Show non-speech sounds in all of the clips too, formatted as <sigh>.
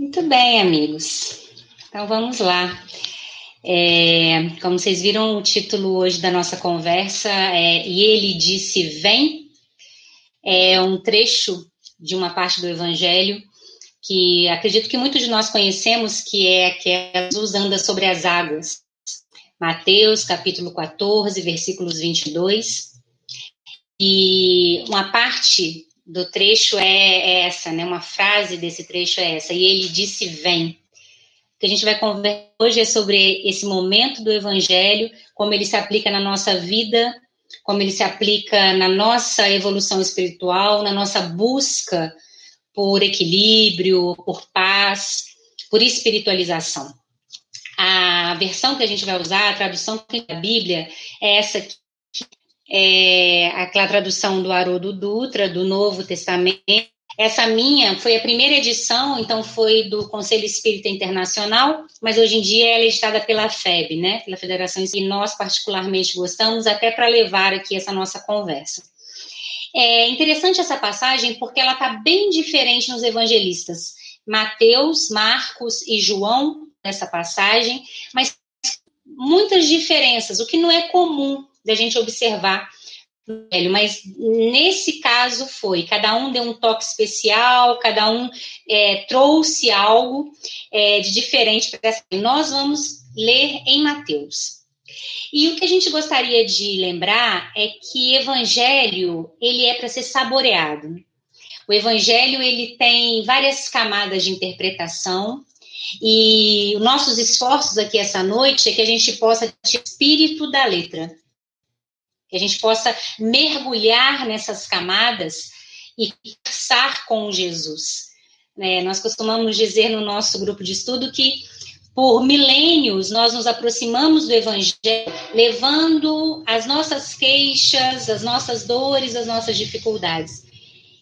Muito bem, amigos. Então vamos lá. É, como vocês viram, o título hoje da nossa conversa é E ele disse: Vem. É um trecho de uma parte do Evangelho que acredito que muitos de nós conhecemos, que é aquela Jesus anda sobre as águas. Mateus, capítulo 14, versículos 22. E uma parte do trecho é, é essa, né? Uma frase desse trecho é essa. E ele disse: Vem. O que a gente vai conversar hoje é sobre esse momento do Evangelho, como ele se aplica na nossa vida, como ele se aplica na nossa evolução espiritual, na nossa busca por equilíbrio, por paz, por espiritualização. A versão que a gente vai usar, a tradução da Bíblia, é essa aqui, é aquela tradução do Haroldo Dutra, do Novo Testamento. Essa minha foi a primeira edição, então foi do Conselho Espírita Internacional, mas hoje em dia ela é editada pela FEB, né, pela Federação e nós particularmente gostamos até para levar aqui essa nossa conversa. É interessante essa passagem porque ela está bem diferente nos evangelistas. Mateus, Marcos e João, nessa passagem, mas muitas diferenças, o que não é comum da gente observar velho, mas nesse caso foi, cada um deu um toque especial, cada um é, trouxe algo é, de diferente para essa. Nós vamos ler em Mateus. E o que a gente gostaria de lembrar é que evangelho, ele é para ser saboreado. O evangelho, ele tem várias camadas de interpretação, e os nossos esforços aqui essa noite é que a gente possa ter espírito da letra, que a gente possa mergulhar nessas camadas e conversar com Jesus. É, nós costumamos dizer no nosso grupo de estudo que por milênios, nós nos aproximamos do Evangelho, levando as nossas queixas, as nossas dores, as nossas dificuldades.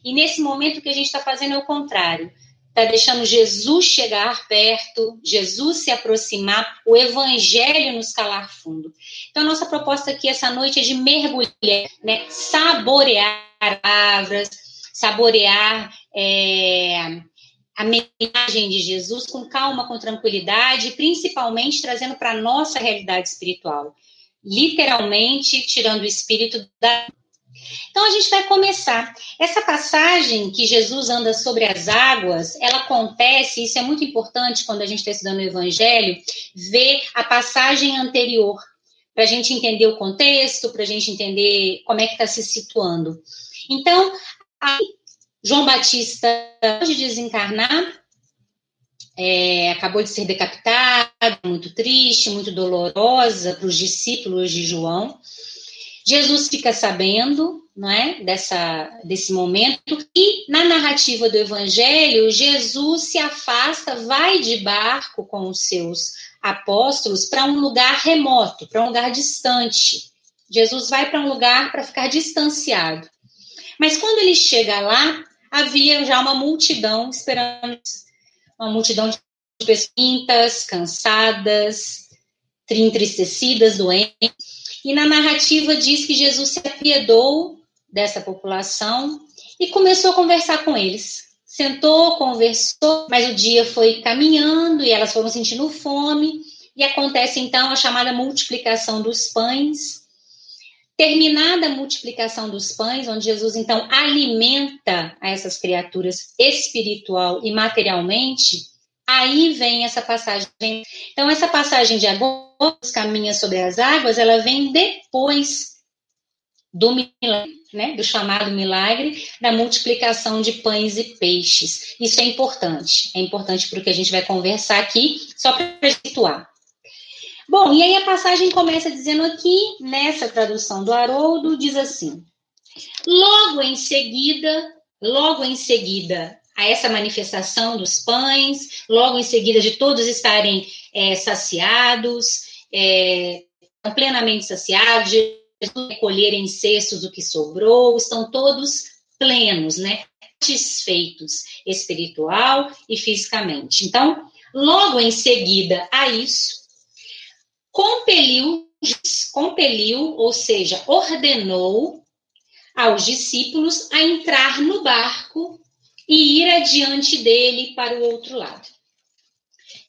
E nesse momento, o que a gente está fazendo é o contrário. Está deixando Jesus chegar perto, Jesus se aproximar, o Evangelho nos calar fundo. Então, nossa proposta aqui essa noite é de mergulhar, né, saborear palavras, saborear é, a mensagem de Jesus com calma, com tranquilidade, principalmente trazendo para a nossa realidade espiritual. Literalmente tirando o espírito da. Então a gente vai começar. Essa passagem que Jesus anda sobre as águas, ela acontece, isso é muito importante quando a gente está estudando o Evangelho, ver a passagem anterior, para a gente entender o contexto, para a gente entender como é que está se situando. Então, João Batista, de desencarnar, é, acabou de ser decapitado, muito triste, muito dolorosa para os discípulos de João. Jesus fica sabendo, não é, dessa, desse momento e na narrativa do Evangelho, Jesus se afasta, vai de barco com os seus apóstolos para um lugar remoto, para um lugar distante. Jesus vai para um lugar para ficar distanciado. Mas quando ele chega lá, havia já uma multidão esperando, uma multidão de pessoas cansadas, entristecidas, doentes. E na narrativa diz que Jesus se apiedou dessa população e começou a conversar com eles. Sentou, conversou, mas o dia foi caminhando e elas foram sentindo fome. E acontece então a chamada multiplicação dos pães Terminada a multiplicação dos pães, onde Jesus então alimenta essas criaturas espiritual e materialmente, aí vem essa passagem. Então, essa passagem de agora, caminha sobre as águas, ela vem depois do milagre, né, do chamado milagre da multiplicação de pães e peixes. Isso é importante, é importante porque a gente vai conversar aqui, só para situar. Bom, e aí a passagem começa dizendo aqui, nessa tradução do Haroldo, diz assim: logo em seguida, logo em seguida a essa manifestação dos pães, logo em seguida de todos estarem é, saciados, é, plenamente saciados, recolherem cestos o que sobrou, estão todos plenos, né? Satisfeitos espiritual e fisicamente. Então, logo em seguida a isso, compeliu, compeliu, ou seja, ordenou aos discípulos a entrar no barco e ir adiante dele para o outro lado.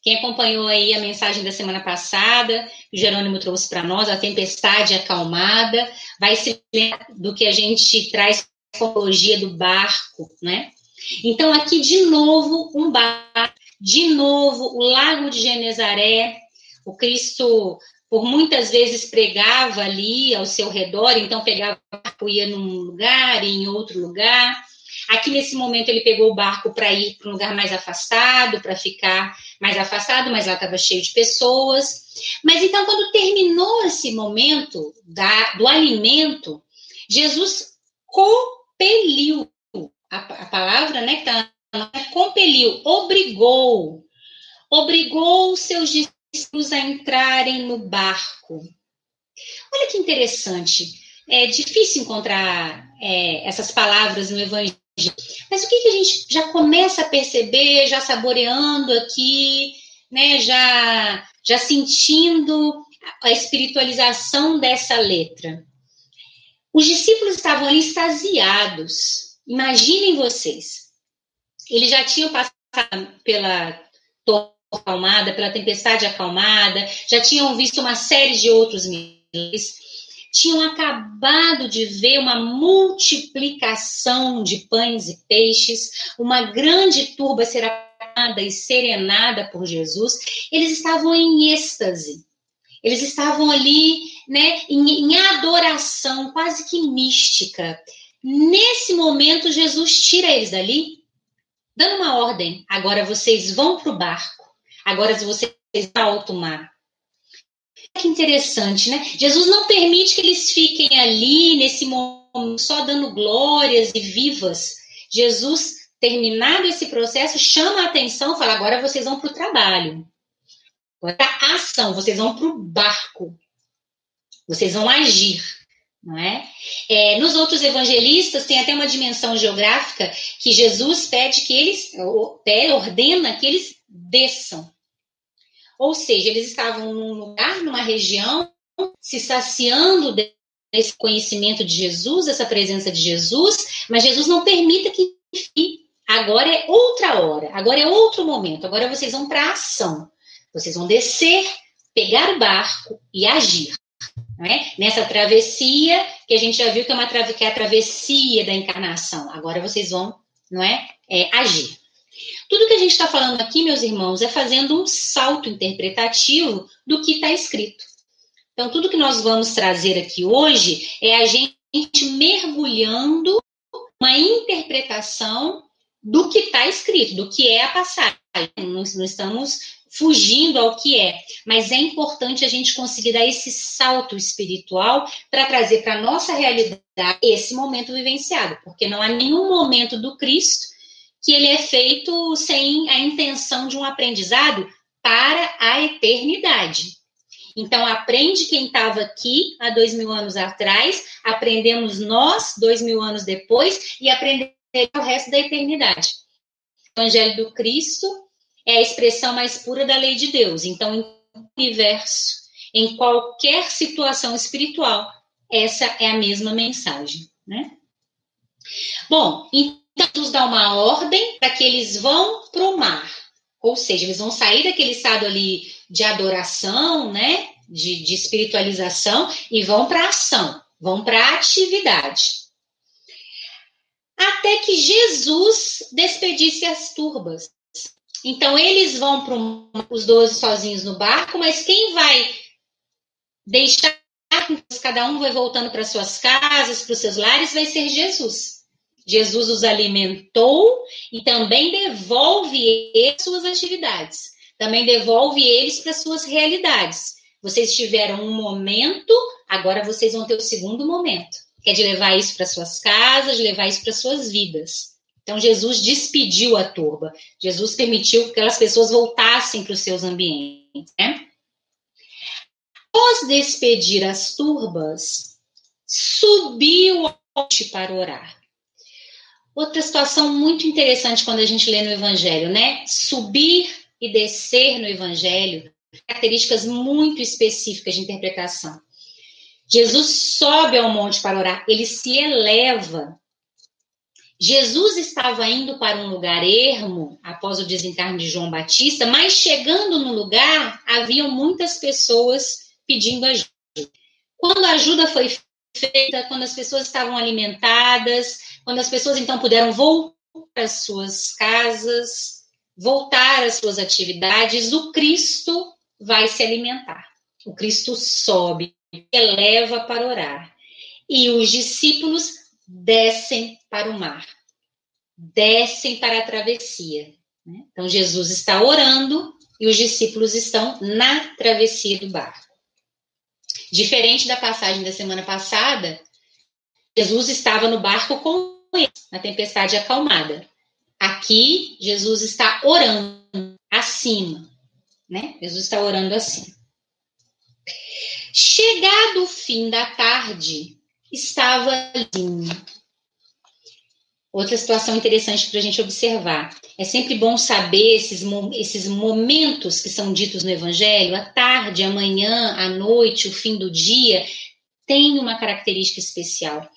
Quem acompanhou aí a mensagem da semana passada, que o Jerônimo trouxe para nós, a tempestade acalmada, vai se lembrar do que a gente traz a psicologia do barco, né? Então, aqui de novo, um barco, de novo, o lago de Genezaré, o Cristo por muitas vezes pregava ali ao seu redor, então pegava barco, ia num lugar, e em outro lugar. Aqui nesse momento ele pegou o barco para ir para um lugar mais afastado, para ficar mais afastado, mas lá estava cheio de pessoas. Mas então, quando terminou esse momento da, do alimento, Jesus compeliu a, a palavra, né, que é compeliu, obrigou, obrigou seus discípulos a entrarem no barco. Olha que interessante. É difícil encontrar é, essas palavras no Evangelho, mas o que, que a gente já começa a perceber, já saboreando aqui, né, já, já sentindo a espiritualização dessa letra? Os discípulos estavam ali extasiados. Imaginem vocês. Eles já tinham passado pela torre acalmada, pela tempestade acalmada, já tinham visto uma série de outros milagres, tinham acabado de ver uma multiplicação de pães e peixes, uma grande turba ser e serenada por Jesus. Eles estavam em êxtase. Eles estavam ali, né, em, em adoração quase que mística. Nesse momento, Jesus tira eles dali, dando uma ordem. Agora vocês vão para o barco Agora, se você está alto mar. Que interessante, né? Jesus não permite que eles fiquem ali nesse momento só dando glórias e vivas. Jesus, terminado esse processo, chama a atenção, fala: agora vocês vão para o trabalho. Agora a ação, vocês vão para o barco. Vocês vão agir. Não é? é? Nos outros evangelistas tem até uma dimensão geográfica que Jesus pede que eles, ordena que eles desçam. Ou seja, eles estavam num lugar, numa região, se saciando desse conhecimento de Jesus, essa presença de Jesus, mas Jesus não permita que agora é outra hora, agora é outro momento, agora vocês vão para a ação. Vocês vão descer, pegar o barco e agir. É? Nessa travessia, que a gente já viu que é, uma que é a travessia da encarnação. Agora vocês vão não é, é agir. Tudo que a gente está falando aqui, meus irmãos, é fazendo um salto interpretativo do que está escrito. Então, tudo que nós vamos trazer aqui hoje é a gente mergulhando uma interpretação do que está escrito, do que é a passagem. Não, não estamos fugindo ao que é, mas é importante a gente conseguir dar esse salto espiritual para trazer para a nossa realidade esse momento vivenciado, porque não há nenhum momento do Cristo que ele é feito sem a intenção de um aprendizado para a eternidade. Então, aprende quem estava aqui há dois mil anos atrás, aprendemos nós, dois mil anos depois, e aprender o resto da eternidade. O Evangelho do Cristo é a expressão mais pura da lei de Deus. Então, em universo, em qualquer situação espiritual, essa é a mesma mensagem, né? Bom, então, Jesus dá uma ordem para que eles vão para o mar. Ou seja, eles vão sair daquele estado ali de adoração, né? De, de espiritualização e vão para ação, vão para atividade. Até que Jesus despedisse as turbas. Então, eles vão para os doze sozinhos no barco, mas quem vai deixar cada um vai voltando para suas casas, para os seus lares, vai ser Jesus. Jesus os alimentou e também devolve eles suas atividades, também devolve eles para suas realidades. Vocês tiveram um momento, agora vocês vão ter o segundo momento, que é de levar isso para suas casas, de levar isso para suas vidas. Então Jesus despediu a turba, Jesus permitiu que aquelas pessoas voltassem para os seus ambientes. Né? Após despedir as turbas, subiu para orar. Outra situação muito interessante quando a gente lê no Evangelho, né? Subir e descer no Evangelho, características muito específicas de interpretação. Jesus sobe ao monte para orar, ele se eleva. Jesus estava indo para um lugar ermo após o desencarne de João Batista, mas chegando no lugar, haviam muitas pessoas pedindo ajuda. Quando a ajuda foi feita, quando as pessoas estavam alimentadas, quando as pessoas então puderam voltar às suas casas, voltar às suas atividades, o Cristo vai se alimentar. O Cristo sobe, eleva para orar. E os discípulos descem para o mar, descem para a travessia. Né? Então, Jesus está orando e os discípulos estão na travessia do barco. Diferente da passagem da semana passada, Jesus estava no barco com eles, na tempestade acalmada. Aqui, Jesus está orando acima, né? Jesus está orando assim. Chegado o fim da tarde, estava ali. Outra situação interessante para a gente observar. É sempre bom saber esses, esses momentos que são ditos no Evangelho, a tarde, a manhã, a noite, o fim do dia, tem uma característica especial.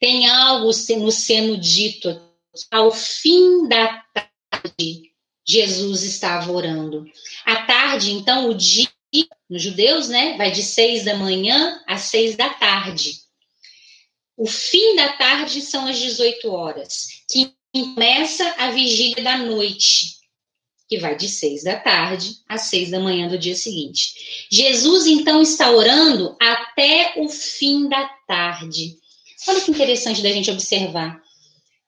Tem algo no sendo dito. Ao fim da tarde, Jesus estava orando. A tarde, então, o dia, nos judeus, né, vai de seis da manhã às seis da tarde. O fim da tarde são as 18 horas, que começa a vigília da noite, que vai de 6 da tarde às 6 da manhã do dia seguinte. Jesus, então, está orando até o fim da tarde. Olha que interessante da gente observar.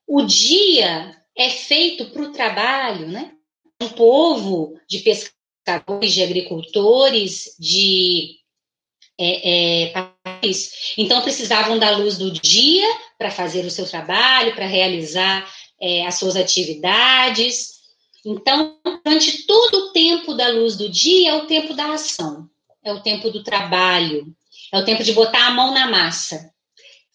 O dia é feito para o trabalho, né? Um povo de pescadores, de agricultores, de é, é, então precisavam da luz do dia para fazer o seu trabalho, para realizar é, as suas atividades. Então, durante todo o tempo da luz do dia é o tempo da ação, é o tempo do trabalho, é o tempo de botar a mão na massa.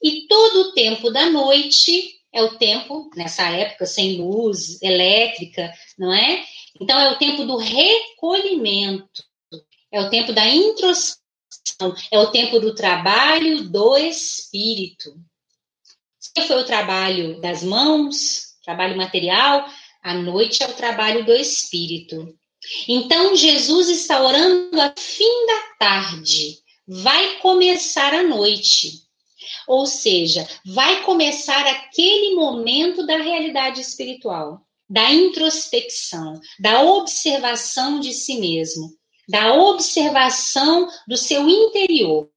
E todo o tempo da noite é o tempo, nessa época, sem luz elétrica, não é? Então, é o tempo do recolhimento, é o tempo da introspecção é o tempo do trabalho do espírito. Se foi o trabalho das mãos, trabalho material, a noite é o trabalho do espírito. Então Jesus está orando a fim da tarde. Vai começar a noite. Ou seja, vai começar aquele momento da realidade espiritual, da introspecção, da observação de si mesmo da observação do seu interior.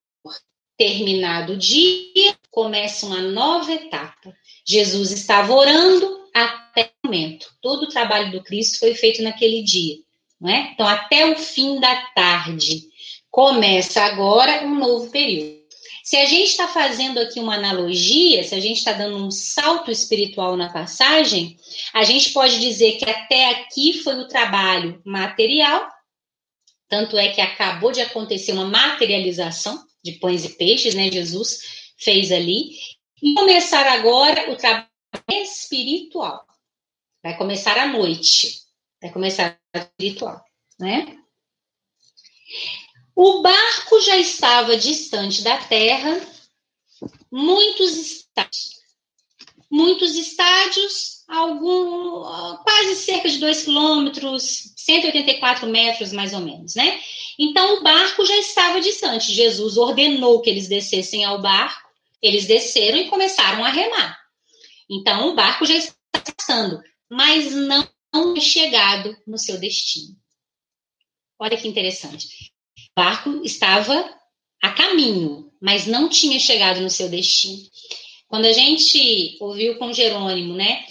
Terminado o dia, começa uma nova etapa. Jesus estava orando até o momento. Todo o trabalho do Cristo foi feito naquele dia. Não é? Então, até o fim da tarde. Começa agora um novo período. Se a gente está fazendo aqui uma analogia, se a gente está dando um salto espiritual na passagem, a gente pode dizer que até aqui foi o trabalho material, tanto é que acabou de acontecer uma materialização de pães e peixes, né? Jesus fez ali. E começar agora o trabalho espiritual. Vai começar à noite. Vai começar espiritual, né? O barco já estava distante da terra, muitos estádios. Muitos estádios algum, quase cerca de 2 quilômetros, 184 metros mais ou menos, né? Então o barco já estava distante. Jesus ordenou que eles descessem ao barco, eles desceram e começaram a remar. Então o barco já está passando, mas não é chegado no seu destino. Olha que interessante. O barco estava a caminho, mas não tinha chegado no seu destino. Quando a gente ouviu com Jerônimo, né,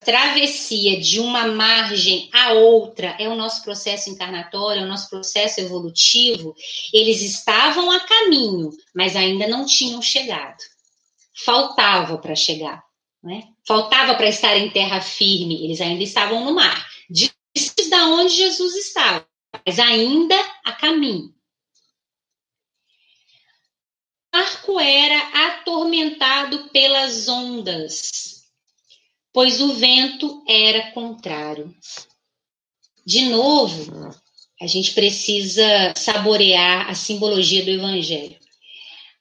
travessia de uma margem a outra é o nosso processo encarnatório, é o nosso processo evolutivo, eles estavam a caminho, mas ainda não tinham chegado. Faltava para chegar, né? Faltava para estar em terra firme, eles ainda estavam no mar. Diz da onde Jesus estava, mas ainda a caminho. O barco era atormentado pelas ondas pois o vento era contrário. De novo, a gente precisa saborear a simbologia do evangelho.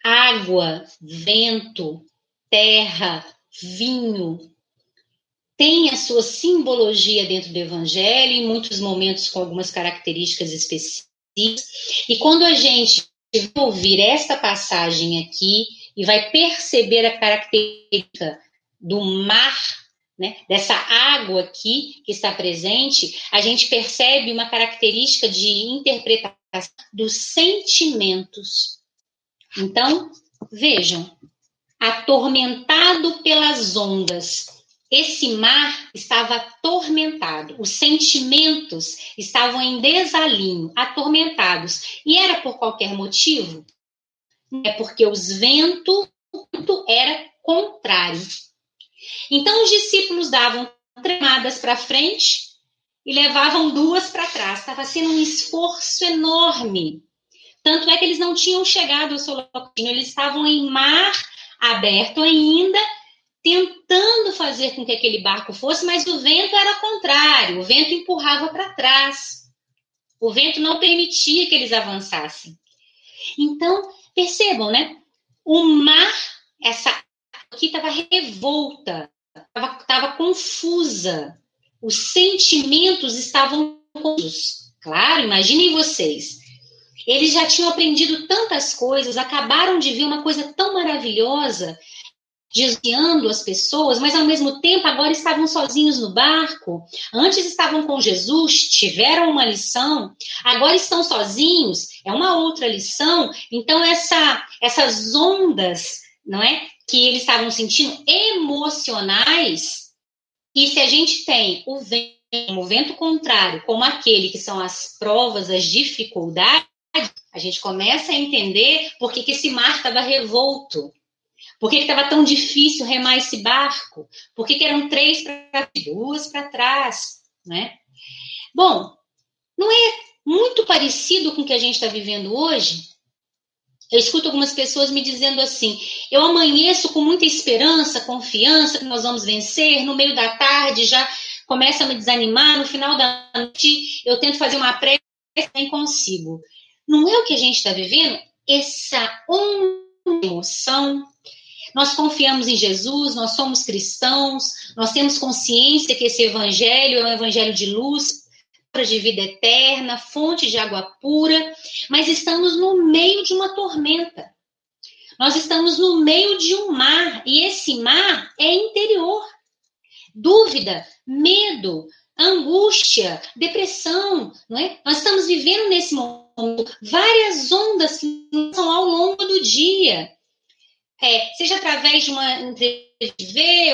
Água, vento, terra, vinho tem a sua simbologia dentro do Evangelho, em muitos momentos com algumas características específicas. E quando a gente ouvir esta passagem aqui e vai perceber a característica do mar, né, dessa água aqui que está presente, a gente percebe uma característica de interpretação dos sentimentos. Então, vejam, atormentado pelas ondas, esse mar estava atormentado, os sentimentos estavam em desalinho, atormentados. E era por qualquer motivo? É porque os ventos era contrário. Então os discípulos davam tremadas para frente e levavam duas para trás. Estava sendo um esforço enorme. Tanto é que eles não tinham chegado ao Solocino, eles estavam em mar aberto ainda tentando fazer com que aquele barco fosse, mas o vento era contrário, o vento empurrava para trás. O vento não permitia que eles avançassem. Então, percebam, né? O mar, essa aqui estava revolta, estava confusa. Os sentimentos estavam confusos. Claro, imaginem vocês. Eles já tinham aprendido tantas coisas, acabaram de ver uma coisa tão maravilhosa desviando as pessoas, mas ao mesmo tempo agora estavam sozinhos no barco. Antes estavam com Jesus, tiveram uma lição, agora estão sozinhos, é uma outra lição. Então essa essas ondas, não é, que eles estavam sentindo emocionais, e se a gente tem o vento, o vento contrário, como aquele que são as provas, as dificuldades, a gente começa a entender por que, que esse mar estava revolto por que estava tão difícil remar esse barco? Por que, que eram três para duas para trás? Né? Bom, não é muito parecido com o que a gente está vivendo hoje? Eu escuto algumas pessoas me dizendo assim: eu amanheço com muita esperança, confiança que nós vamos vencer, no meio da tarde já começa a me desanimar, no final da noite eu tento fazer uma prece e nem consigo. Não é o que a gente está vivendo? Essa emoção, nós confiamos em Jesus, nós somos cristãos, nós temos consciência que esse evangelho é um evangelho de luz, de vida eterna, fonte de água pura, mas estamos no meio de uma tormenta. Nós estamos no meio de um mar, e esse mar é interior. Dúvida, medo, angústia, depressão, não é? Nós estamos vivendo nesse momento várias ondas que ao longo do dia. É, seja através de uma entrevista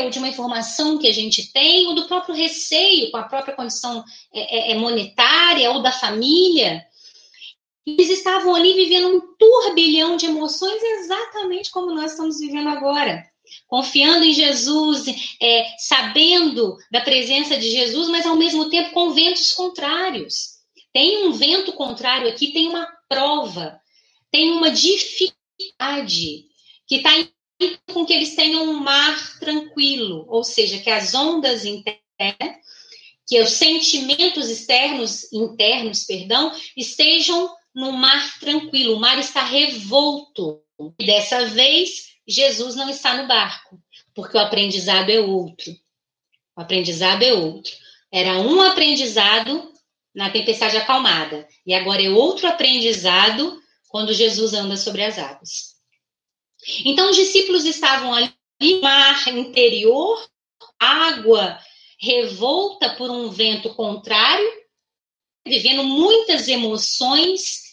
ou de uma informação que a gente tem, ou do próprio receio com a própria condição é, é, é, monetária ou da família. Eles estavam ali vivendo um turbilhão de emoções, exatamente como nós estamos vivendo agora. Confiando em Jesus, é, sabendo da presença de Jesus, mas ao mesmo tempo com ventos contrários. Tem um vento contrário aqui, tem uma prova, tem uma dificuldade que está com que eles tenham um mar tranquilo, ou seja, que as ondas internas, que os sentimentos externos, internos, perdão, estejam no mar tranquilo. O mar está revolto. E dessa vez, Jesus não está no barco, porque o aprendizado é outro. O aprendizado é outro. Era um aprendizado na tempestade acalmada, e agora é outro aprendizado quando Jesus anda sobre as águas. Então, os discípulos estavam ali no mar interior, água revolta por um vento contrário, vivendo muitas emoções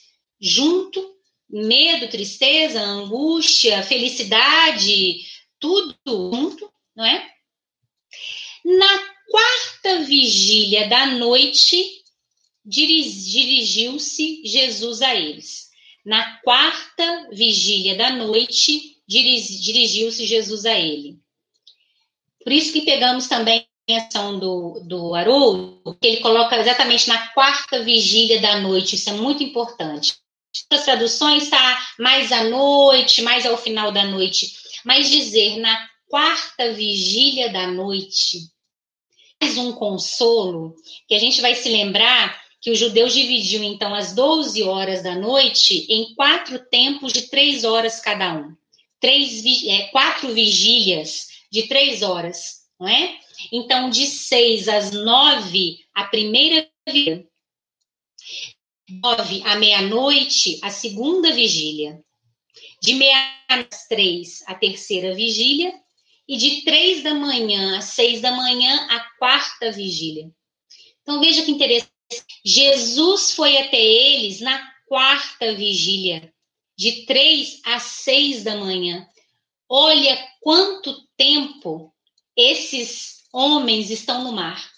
junto, medo, tristeza, angústia, felicidade, tudo junto, não é? Na quarta vigília da noite, dirigiu-se Jesus a eles. Na quarta vigília da noite, dirigiu-se Jesus a ele. Por isso que pegamos também a ação do, do Haroldo, que ele coloca exatamente na quarta vigília da noite, isso é muito importante. As traduções está mais à noite, mais ao final da noite, mas dizer na quarta vigília da noite, mais um consolo, que a gente vai se lembrar que os judeus dividiam então as 12 horas da noite em quatro tempos de três horas cada um. Três, é, quatro vigílias de três horas, não é? Então, de seis às nove, a primeira vigília. Nove à meia-noite, a segunda vigília. De meia às três, a terceira vigília. E de três da manhã às seis da manhã, a quarta vigília. Então, veja que interessante. Jesus foi até eles na quarta vigília, de três às seis da manhã. Olha quanto tempo esses homens estão no mar.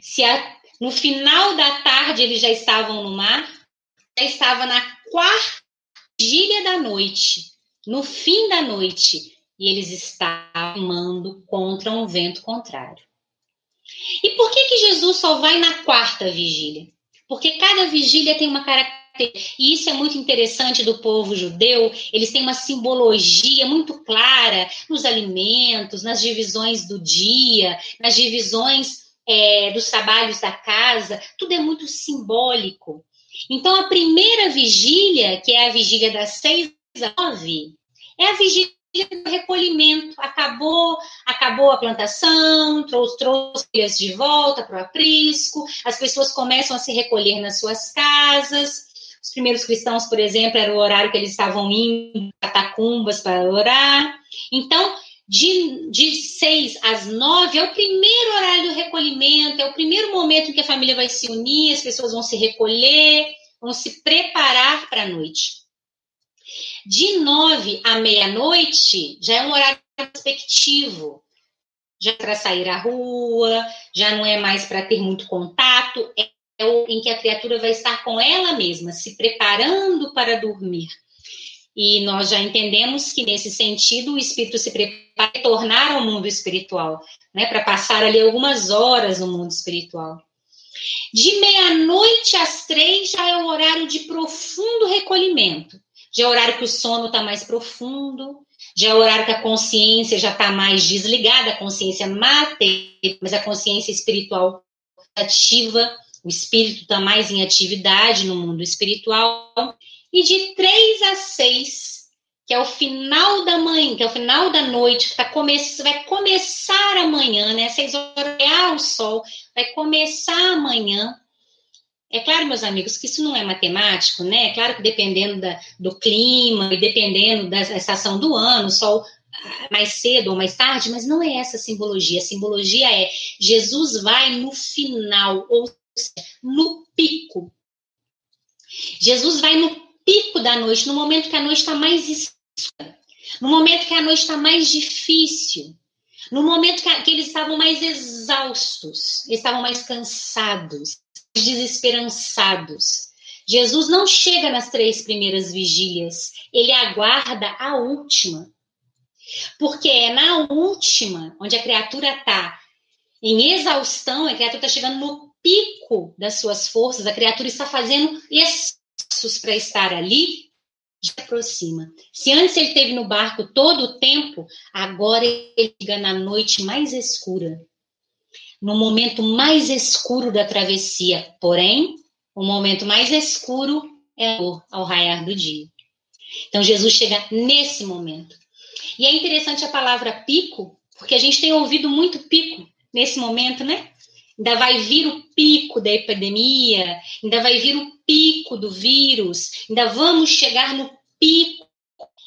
Se a, no final da tarde eles já estavam no mar, já estava na quarta vigília da noite, no fim da noite, e eles estavam remando contra um vento contrário. E por que, que Jesus só vai na quarta vigília? Porque cada vigília tem uma característica e isso é muito interessante do povo judeu, eles têm uma simbologia muito clara nos alimentos, nas divisões do dia, nas divisões é, dos trabalhos da casa, tudo é muito simbólico. Então, a primeira vigília, que é a vigília das seis às nove, é a vigília recolhimento. Acabou, acabou a plantação, trouxe, trouxe de volta para o aprisco, as pessoas começam a se recolher nas suas casas. Os primeiros cristãos, por exemplo, era o horário que eles estavam indo catacumbas para orar. Então, de, de seis às nove é o primeiro horário do recolhimento, é o primeiro momento em que a família vai se unir, as pessoas vão se recolher, vão se preparar para a noite. De nove à meia-noite já é um horário perspectivo. Já para sair à rua, já não é mais para ter muito contato, é é em que a criatura vai estar com ela mesma, se preparando para dormir. E nós já entendemos que, nesse sentido, o espírito se prepara para tornar ao mundo espiritual, né, para passar ali algumas horas no mundo espiritual. De meia-noite às três já é o horário de profundo recolhimento. Já é horário que o sono está mais profundo, já é horário que a consciência já está mais desligada, a consciência mate, mas a consciência espiritual ativa o espírito está mais em atividade no mundo espiritual. E de três a seis, que é o final da manhã, que é o final da noite, que tá come vai começar amanhã, né? Seis horas real o sol, vai começar amanhã. É claro, meus amigos, que isso não é matemático, né? É claro que dependendo da, do clima e dependendo da estação do ano, sol ah, mais cedo ou mais tarde, mas não é essa a simbologia. A simbologia é Jesus vai no final, ou no pico. Jesus vai no pico da noite, no momento que a noite está mais escura, no momento que a noite está mais difícil, no momento que, que eles estavam mais exaustos, eles estavam mais cansados, desesperançados. Jesus não chega nas três primeiras vigílias, ele aguarda a última. Porque é na última, onde a criatura está em exaustão, a criatura está chegando no pico das suas forças, a criatura está fazendo esforços para estar ali, se aproxima. Se antes ele esteve no barco todo o tempo, agora ele chega na noite mais escura, no momento mais escuro da travessia. Porém, o momento mais escuro é ao raiar do dia. Então, Jesus chega nesse momento. E é interessante a palavra pico, porque a gente tem ouvido muito pico nesse momento, né? ainda vai vir o pico da epidemia, ainda vai vir o pico do vírus, ainda vamos chegar no pico.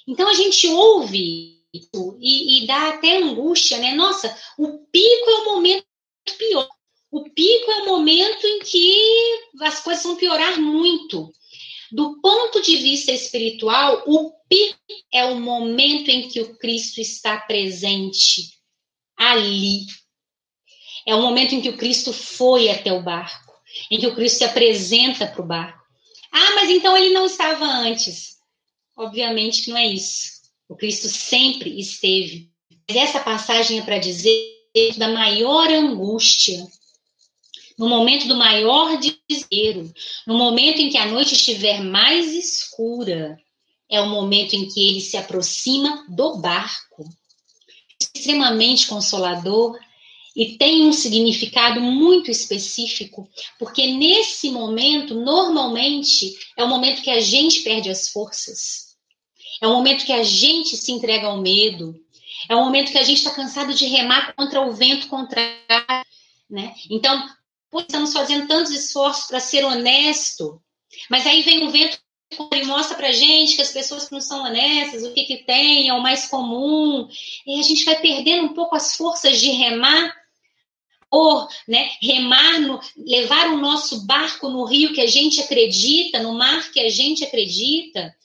Então a gente ouve e, e dá até angústia, né? Nossa, o pico é o momento pior. O pico é o momento em que as coisas vão piorar muito. Do ponto de vista espiritual, o pico é o momento em que o Cristo está presente ali, é o momento em que o Cristo foi até o barco, em que o Cristo se apresenta para o barco. Ah, mas então ele não estava antes. Obviamente que não é isso. O Cristo sempre esteve. Mas essa passagem é para dizer da maior angústia, no momento do maior desespero, no momento em que a noite estiver mais escura, é o momento em que ele se aproxima do barco. Extremamente consolador e tem um significado muito específico, porque nesse momento, normalmente, é o momento que a gente perde as forças, é o momento que a gente se entrega ao medo, É um momento que a gente está cansado de remar contra o vento contrário, né? Então, estamos fazendo tantos esforços para ser honesto, mas aí vem o vento e mostra para gente que as pessoas que não são honestas, o que que tem, é o mais comum, e a gente vai perdendo um pouco as forças de remar or, né, remar, no, levar o nosso barco no rio que a gente acredita, no mar que a gente acredita.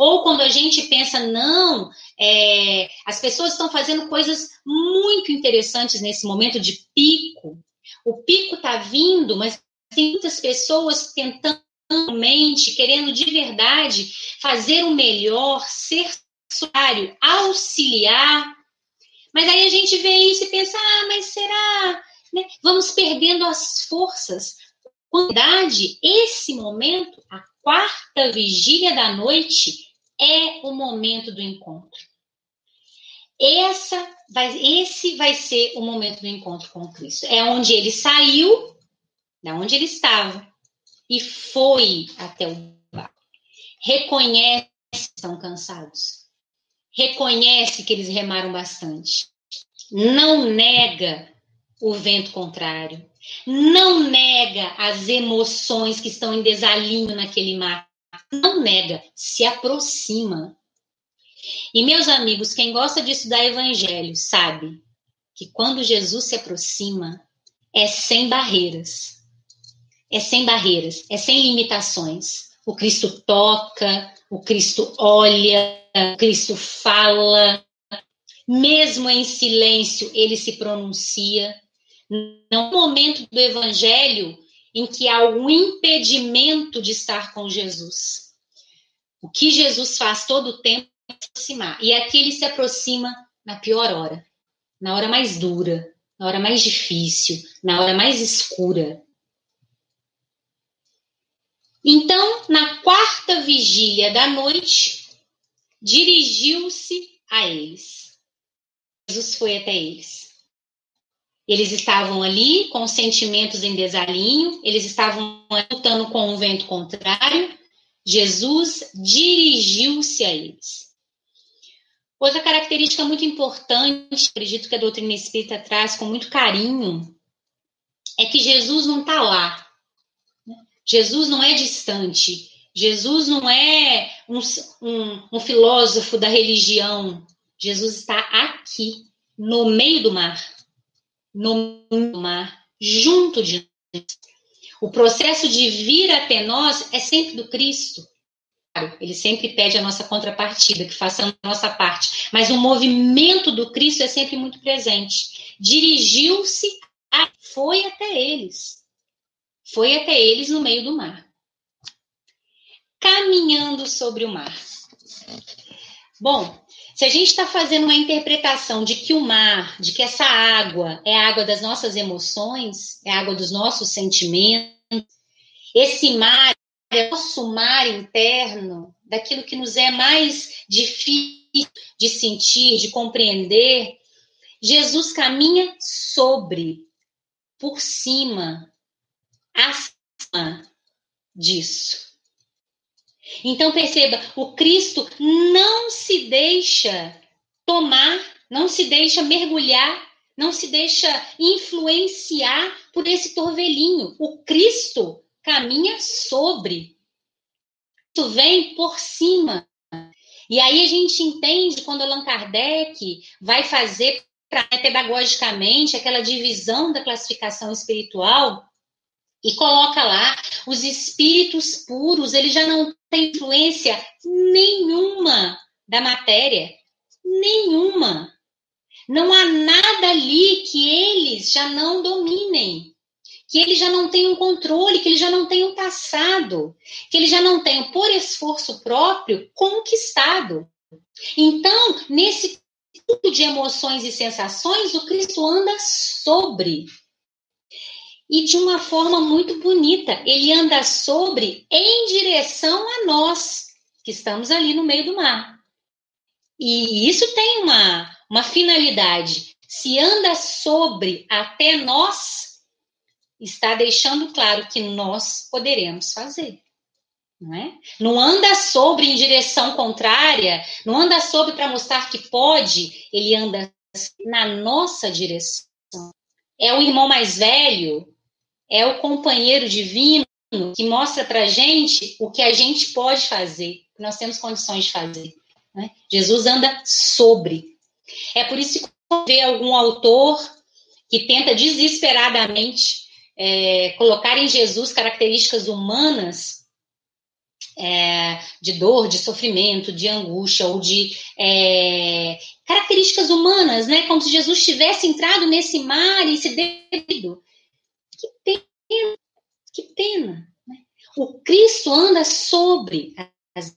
Ou quando a gente pensa, não, é, as pessoas estão fazendo coisas muito interessantes nesse momento de pico. O pico está vindo, mas tem muitas pessoas tentando mente, querendo de verdade fazer o melhor, ser solidário, auxiliar. Mas aí a gente vê isso e pensa, ah, mas será né? Vamos perdendo as forças. Na esse momento, a quarta vigília da noite, é o momento do encontro. Essa vai, esse vai ser o momento do encontro com Cristo. É onde ele saiu, da onde ele estava, e foi até o barco. Reconhece que estão cansados. Reconhece que eles remaram bastante. Não nega o vento contrário. Não nega as emoções que estão em desalinho naquele mar. Não nega, se aproxima. E meus amigos, quem gosta de estudar evangelho sabe que quando Jesus se aproxima, é sem barreiras. É sem barreiras, é sem limitações. O Cristo toca, o Cristo olha, o Cristo fala, mesmo em silêncio, ele se pronuncia. Não é momento do evangelho em que há um impedimento de estar com Jesus. O que Jesus faz todo o tempo é se aproximar. E aqui ele se aproxima na pior hora, na hora mais dura, na hora mais difícil, na hora mais escura. Então, na quarta vigília da noite, dirigiu-se a eles. Jesus foi até eles. Eles estavam ali com sentimentos em desalinho, eles estavam lutando com um vento contrário. Jesus dirigiu-se a eles. Outra característica muito importante, acredito que a doutrina espírita traz com muito carinho, é que Jesus não está lá. Jesus não é distante. Jesus não é um, um, um filósofo da religião. Jesus está aqui, no meio do mar no mar, junto de nós. O processo de vir até nós é sempre do Cristo. Ele sempre pede a nossa contrapartida, que façamos a nossa parte. Mas o movimento do Cristo é sempre muito presente. Dirigiu-se, foi até eles. Foi até eles no meio do mar. Caminhando sobre o mar. Bom, se a gente está fazendo uma interpretação de que o mar, de que essa água é a água das nossas emoções, é a água dos nossos sentimentos, esse mar é o nosso mar interno, daquilo que nos é mais difícil de sentir, de compreender, Jesus caminha sobre, por cima, acima disso. Então perceba, o Cristo não se deixa tomar, não se deixa mergulhar, não se deixa influenciar por esse torvelinho. O Cristo caminha sobre. Isso vem por cima. E aí a gente entende quando Allan Kardec vai fazer pedagogicamente aquela divisão da classificação espiritual e coloca lá os espíritos puros, ele já não tem influência nenhuma da matéria, nenhuma. Não há nada ali que eles já não dominem, que eles já não tenham controle, que eles já não tenham passado, que eles já não tenham, por esforço próprio, conquistado. Então, nesse tipo de emoções e sensações, o Cristo anda sobre e de uma forma muito bonita. Ele anda sobre em direção a nós, que estamos ali no meio do mar. E isso tem uma, uma finalidade. Se anda sobre até nós, está deixando claro que nós poderemos fazer. não é? Não anda sobre em direção contrária, não anda sobre para mostrar que pode, ele anda na nossa direção. É o irmão mais velho, é o companheiro divino que mostra para gente o que a gente pode fazer, que nós temos condições de fazer. Né? Jesus anda sobre. É por isso que vê algum autor que tenta desesperadamente é, colocar em Jesus características humanas é, de dor, de sofrimento, de angústia ou de é, características humanas, né? Como se Jesus tivesse entrado nesse mar e se devido. Que pena, que pena. Né? O Cristo anda sobre.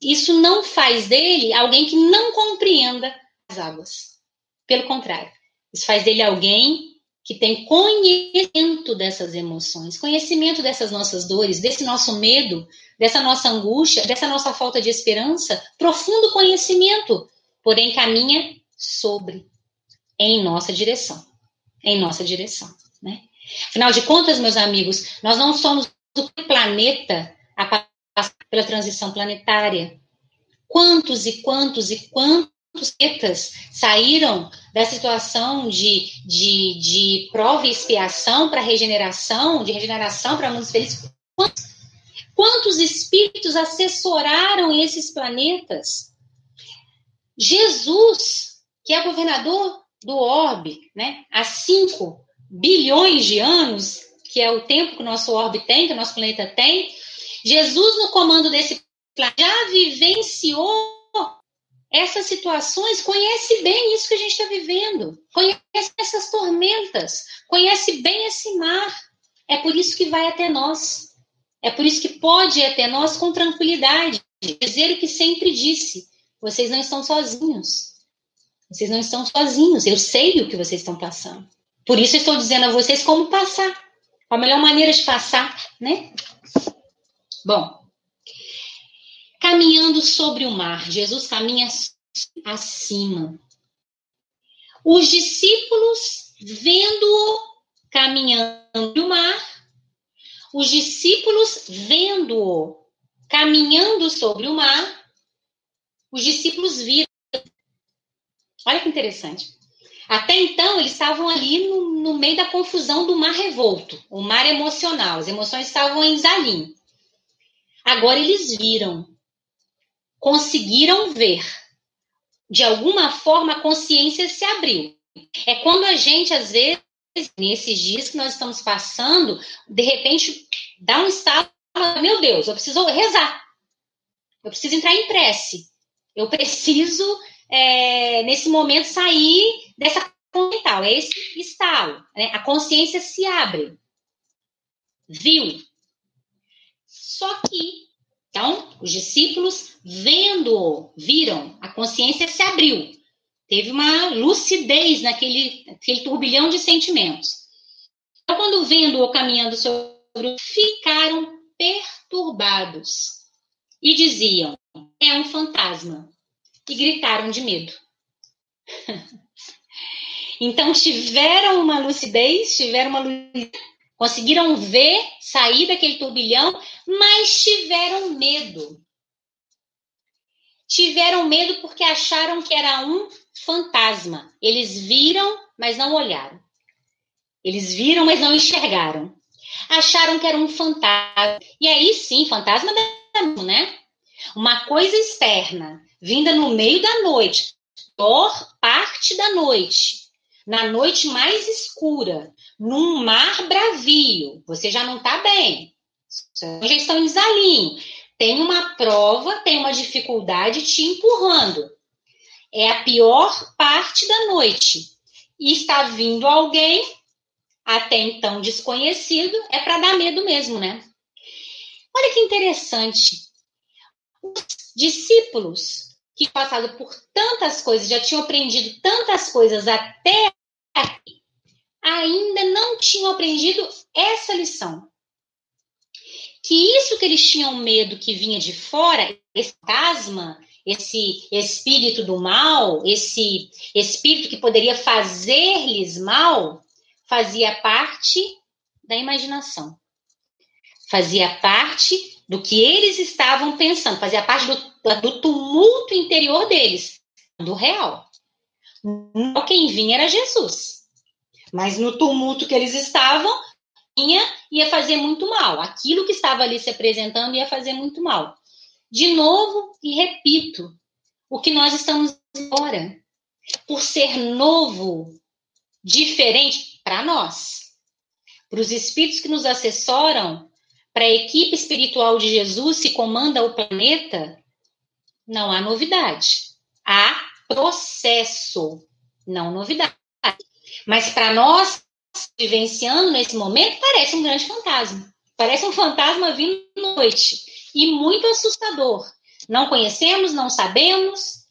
Isso não faz dele alguém que não compreenda as águas. Pelo contrário, isso faz dele alguém que tem conhecimento dessas emoções, conhecimento dessas nossas dores, desse nosso medo, dessa nossa angústia, dessa nossa falta de esperança, profundo conhecimento, porém caminha sobre, em nossa direção, em nossa direção, né? Afinal de contas, meus amigos, nós não somos o planeta a passar pela transição planetária. Quantos e quantos e quantos planetas saíram da situação de, de, de prova e expiação para regeneração, de regeneração para mundos felizes? Quantos, quantos espíritos assessoraram esses planetas? Jesus, que é governador do orbe, né, há 5 bilhões de anos, que é o tempo que o nosso orbe tem, que o nosso planeta tem, Jesus, no comando desse planeta, já vivenciou essas situações, conhece bem isso que a gente está vivendo, conhece essas tormentas, conhece bem esse mar. É por isso que vai até nós. É por isso que pode ir até nós com tranquilidade, dizer o que sempre disse: vocês não estão sozinhos. Vocês não estão sozinhos. Eu sei o que vocês estão passando. Por isso estou dizendo a vocês como passar. A melhor maneira de passar, né? Bom, caminhando sobre o mar. Jesus caminha acima. Os discípulos, vendo-o caminhando no mar, os discípulos, vendo-o caminhando sobre o mar, os discípulos viram. Olha que interessante. Até então, eles estavam ali no, no meio da confusão do mar revolto, o mar emocional. As emoções estavam em desalinho. Agora eles viram conseguiram ver. De alguma forma, a consciência se abriu. É quando a gente, às vezes, nesses dias que nós estamos passando, de repente dá um estado, meu Deus, eu preciso rezar. Eu preciso entrar em prece. Eu preciso, é, nesse momento, sair dessa mental. É esse estalo. Né? A consciência se abre. Viu? Só que então, os discípulos, vendo, viram, a consciência se abriu. Teve uma lucidez naquele, naquele turbilhão de sentimentos. Então, quando vendo o caminhando sobre ficaram perturbados e diziam: é um fantasma. E gritaram de medo. <laughs> então, tiveram uma lucidez, tiveram uma lucidez Conseguiram ver, sair daquele turbilhão, mas tiveram medo. Tiveram medo porque acharam que era um fantasma. Eles viram, mas não olharam. Eles viram, mas não enxergaram. Acharam que era um fantasma. E aí sim, fantasma mesmo, né? Uma coisa externa, vinda no meio da noite, por parte da noite, na noite mais escura, num mar bravio, você já não está bem. Já estão em desalinho. Tem uma prova, tem uma dificuldade te empurrando. É a pior parte da noite. E está vindo alguém, até então desconhecido, é para dar medo mesmo, né? Olha que interessante. Os discípulos que passado por tantas coisas, já tinham aprendido tantas coisas até aqui, ainda não tinham aprendido essa lição. Que isso que eles tinham medo que vinha de fora, esse fantasma, esse espírito do mal, esse espírito que poderia fazer-lhes mal, fazia parte da imaginação. Fazia parte do que eles estavam pensando, fazia parte do, do tumulto interior deles, do real. Quem vinha era Jesus. Mas no tumulto que eles estavam, vinha, ia fazer muito mal. Aquilo que estava ali se apresentando ia fazer muito mal. De novo, e repito, o que nós estamos agora, por ser novo, diferente para nós, para os espíritos que nos assessoram, para a equipe espiritual de Jesus que comanda o planeta, não há novidade. Há processo, não novidade. Mas para nós, vivenciando nesse momento, parece um grande fantasma. Parece um fantasma vindo à noite. E muito assustador. Não conhecemos, não sabemos.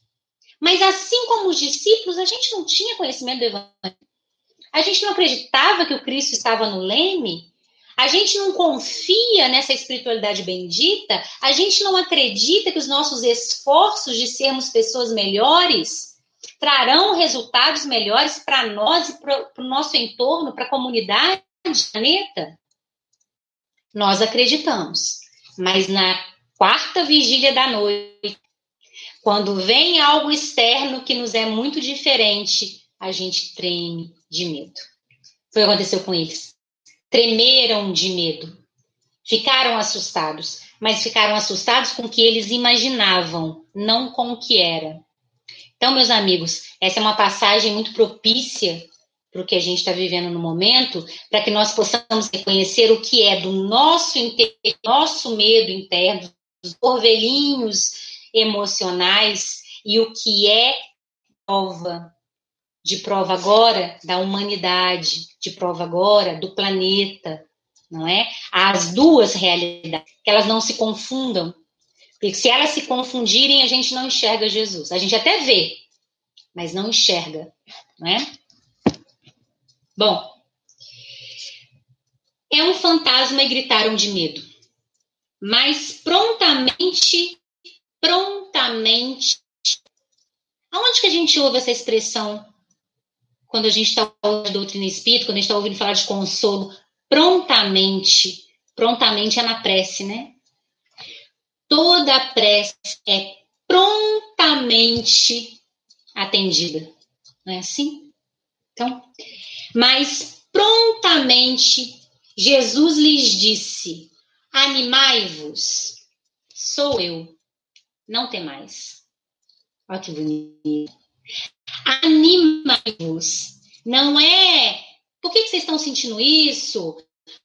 Mas assim como os discípulos, a gente não tinha conhecimento do Evangelho. A gente não acreditava que o Cristo estava no leme. A gente não confia nessa espiritualidade bendita. A gente não acredita que os nossos esforços de sermos pessoas melhores trarão resultados melhores para nós e para o nosso entorno, para a comunidade planeta? Nós acreditamos. Mas na quarta vigília da noite, quando vem algo externo que nos é muito diferente, a gente treme de medo. Foi o que aconteceu com eles. Tremeram de medo. Ficaram assustados, mas ficaram assustados com o que eles imaginavam, não com o que era. Então, meus amigos, essa é uma passagem muito propícia para o que a gente está vivendo no momento, para que nós possamos reconhecer o que é do nosso, nosso medo interno, dos orvelhinhos emocionais e o que é prova, de prova agora da humanidade, de prova agora do planeta, não é? As duas realidades, que elas não se confundam, porque se elas se confundirem, a gente não enxerga Jesus. A gente até vê, mas não enxerga, não é? Bom, é um fantasma e gritaram de medo. Mas prontamente, prontamente. Aonde que a gente ouve essa expressão quando a gente está ouvindo doutrina espírita, quando a gente está ouvindo falar de consolo? Prontamente. Prontamente é na prece, né? toda prece é prontamente atendida. Não é assim? Então, mas prontamente Jesus lhes disse: Animai-vos, sou eu, não tem mais. Olha que bonito. Animai-vos. Não é. Por que, que vocês estão sentindo isso?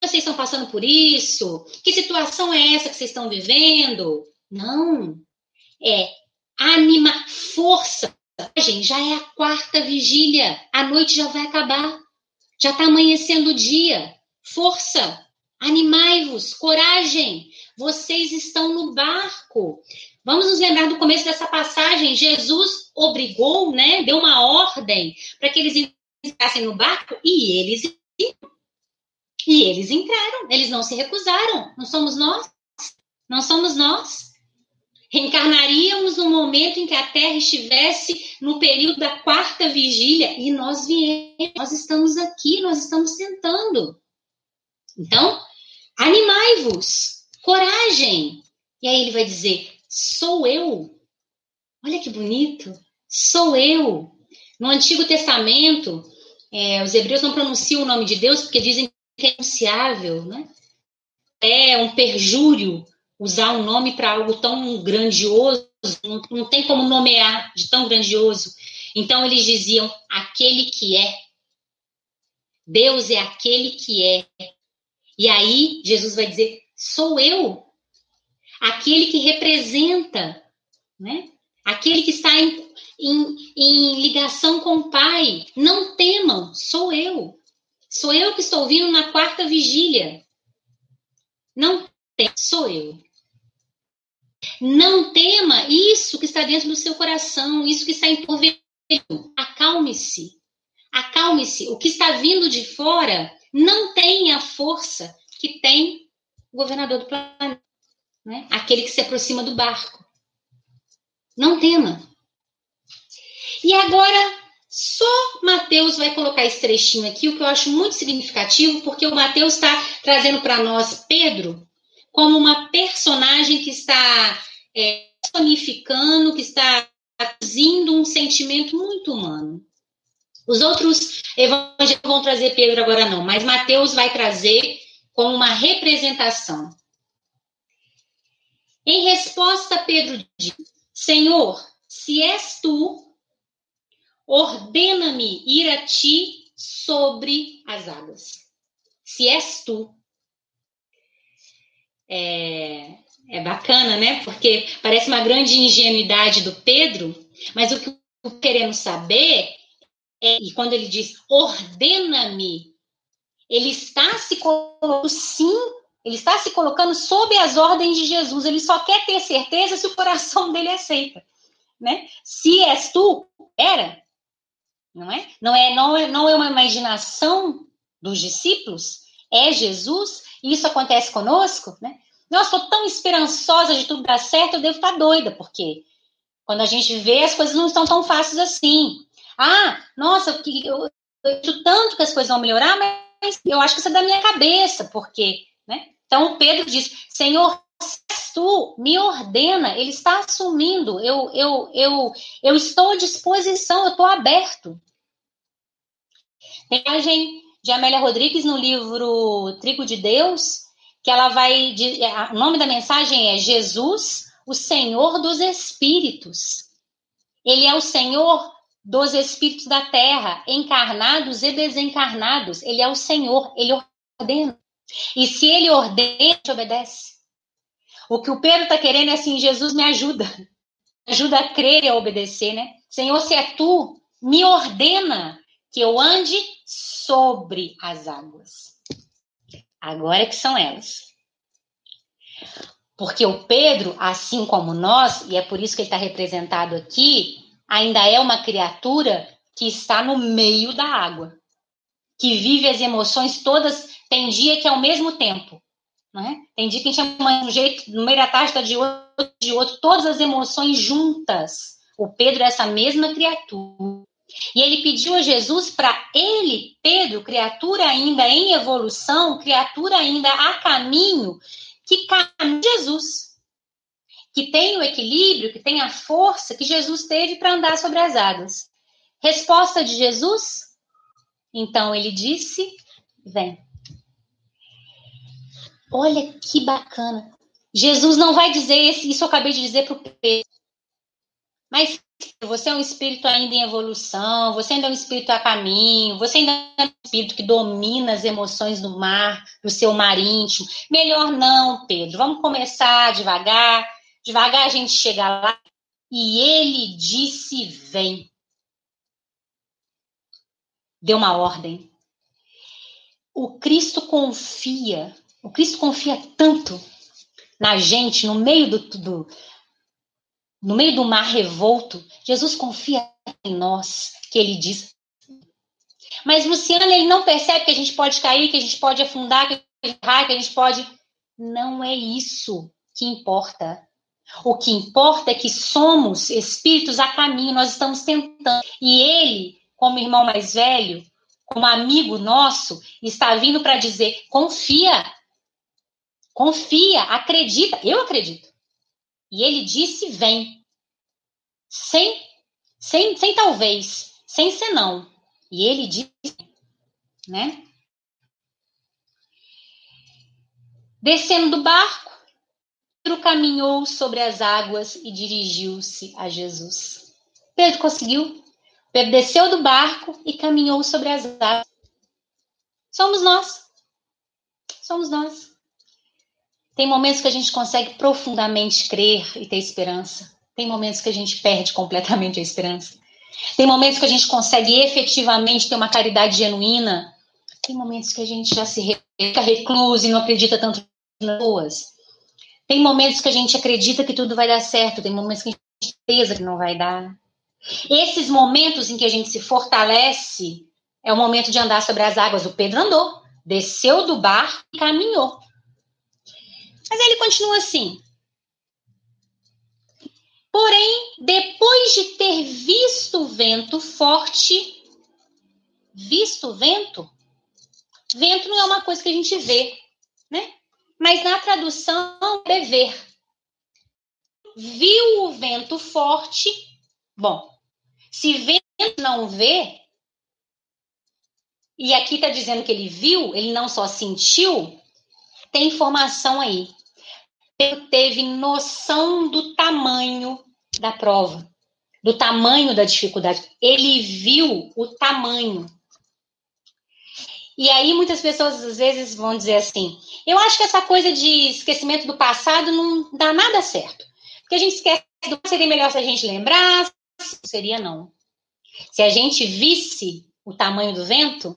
vocês estão passando por isso? Que situação é essa que vocês estão vivendo? Não. É anima, força. Gente, já é a quarta vigília. A noite já vai acabar. Já está amanhecendo o dia. Força. Animai-vos. Coragem. Vocês estão no barco. Vamos nos lembrar do começo dessa passagem. Jesus obrigou, né? Deu uma ordem para que eles entrassem no barco e eles e eles entraram, eles não se recusaram. Não somos nós? Não somos nós? Reencarnaríamos no momento em que a Terra estivesse no período da quarta vigília e nós viemos, nós estamos aqui, nós estamos sentando. Então, animai-vos, coragem. E aí ele vai dizer: sou eu. Olha que bonito, sou eu. No Antigo Testamento, é, os hebreus não pronunciam o nome de Deus porque dizem irrenunciável, né? É um perjúrio usar um nome para algo tão grandioso, não, não tem como nomear de tão grandioso. Então eles diziam aquele que é. Deus é aquele que é. E aí Jesus vai dizer: sou eu, aquele que representa, né? Aquele que está em, em, em ligação com o Pai. Não temam, sou eu. Sou eu que estou vindo na quarta vigília. Não tem, sou eu. Não tema isso que está dentro do seu coração, isso que está em porventura. Acalme-se. Acalme-se. O que está vindo de fora não tem a força que tem o governador do planeta, né? aquele que se aproxima do barco. Não tema. E agora só Mateus vai colocar esse trechinho aqui, o que eu acho muito significativo, porque o Mateus está trazendo para nós Pedro, como uma personagem que está é, que está traduzindo um sentimento muito humano. Os outros evangelhos vão trazer Pedro agora não, mas Mateus vai trazer como uma representação. Em resposta, Pedro diz: Senhor, se és tu, ordena-me ir a ti sobre as águas. Se és tu. É, é bacana, né? Porque parece uma grande ingenuidade do Pedro, mas o que queremos saber é, e quando ele diz ordena-me, ele está se colocando sim, ele está se colocando sob as ordens de Jesus. Ele só quer ter certeza se o coração dele aceita, né? Se és tu, era, não é? Não é, não é, não é uma imaginação dos discípulos, é Jesus. E isso acontece conosco, né? Nossa, estou tão esperançosa de tudo dar certo, eu devo estar doida, porque quando a gente vê, as coisas não estão tão fáceis assim. Ah, nossa, eu, vejo tanto que as coisas vão melhorar, mas eu acho que isso é da minha cabeça, porque? Então Pedro diz: Senhor, tu me ordena, ele está assumindo, eu, eu, eu, eu estou à disposição, eu estou aberto. Tem imagem de Amélia Rodrigues no livro Trigo de Deus, que ela vai. O nome da mensagem é Jesus, o Senhor dos Espíritos. Ele é o Senhor dos espíritos da terra, encarnados e desencarnados. Ele é o Senhor, ele ordena. E se ele ordena, obedece. O que o Pedro está querendo é assim: Jesus me ajuda. Ajuda a crer e a obedecer, né? Senhor, se é tu, me ordena que eu ande sobre as águas. Agora que são elas. Porque o Pedro, assim como nós, e é por isso que ele está representado aqui, ainda é uma criatura que está no meio da água, que vive as emoções todas. Tem dia que é ao mesmo tempo. Né? Tem dia que a gente chama de um jeito, no meio da tarde está de outro, de outro, todas as emoções juntas. O Pedro é essa mesma criatura. E ele pediu a Jesus para ele, Pedro, criatura ainda em evolução, criatura ainda a caminho, que caminhe Jesus que tem o equilíbrio, que tem a força que Jesus teve para andar sobre as águas. Resposta de Jesus? Então ele disse: Vem. Olha que bacana. Jesus não vai dizer isso, eu acabei de dizer para o Pedro. Mas você é um espírito ainda em evolução, você ainda é um espírito a caminho, você ainda é um espírito que domina as emoções do mar, do seu mar íntimo. Melhor não, Pedro. Vamos começar devagar Devagar a gente chega lá e ele disse: vem. Deu uma ordem. O Cristo confia, o Cristo confia tanto na gente, no meio do, do no meio do mar revolto, Jesus confia em nós, que ele diz. Mas Luciana, ele não percebe que a gente pode cair, que a gente pode afundar, que a gente, que a gente pode. Não é isso que importa. O que importa é que somos espíritos a caminho, nós estamos tentando. E ele, como irmão mais velho, como amigo nosso, está vindo para dizer: confia, confia, acredita. Eu acredito. E ele disse: vem. Sem, sem, sem talvez, sem senão. E ele disse, né? Descendo do barco, Pedro caminhou sobre as águas e dirigiu-se a Jesus. Pedro conseguiu. Pedro desceu do barco e caminhou sobre as águas. Somos nós. Somos nós. Tem momentos que a gente consegue profundamente crer e ter esperança. Tem momentos que a gente perde completamente a esperança. Tem momentos que a gente consegue efetivamente ter uma caridade genuína. Tem momentos que a gente já se fica recluso e não acredita tanto nas pessoas. Tem momentos que a gente acredita que tudo vai dar certo, tem momentos que a gente pensa que não vai dar. Esses momentos em que a gente se fortalece é o momento de andar sobre as águas. O Pedro andou, desceu do bar e caminhou. Mas ele continua assim. Porém, depois de ter visto o vento forte, visto o vento, vento não é uma coisa que a gente vê, né? mas na tradução é ver. Viu o vento forte. Bom, se vento não vê, e aqui está dizendo que ele viu, ele não só sentiu, tem informação aí. Ele teve noção do tamanho da prova, do tamanho da dificuldade. Ele viu o tamanho. E aí muitas pessoas às vezes vão dizer assim: eu acho que essa coisa de esquecimento do passado não dá nada certo. Porque a gente esquece do seria melhor se a gente lembrasse, seria não. Se a gente visse o tamanho do vento,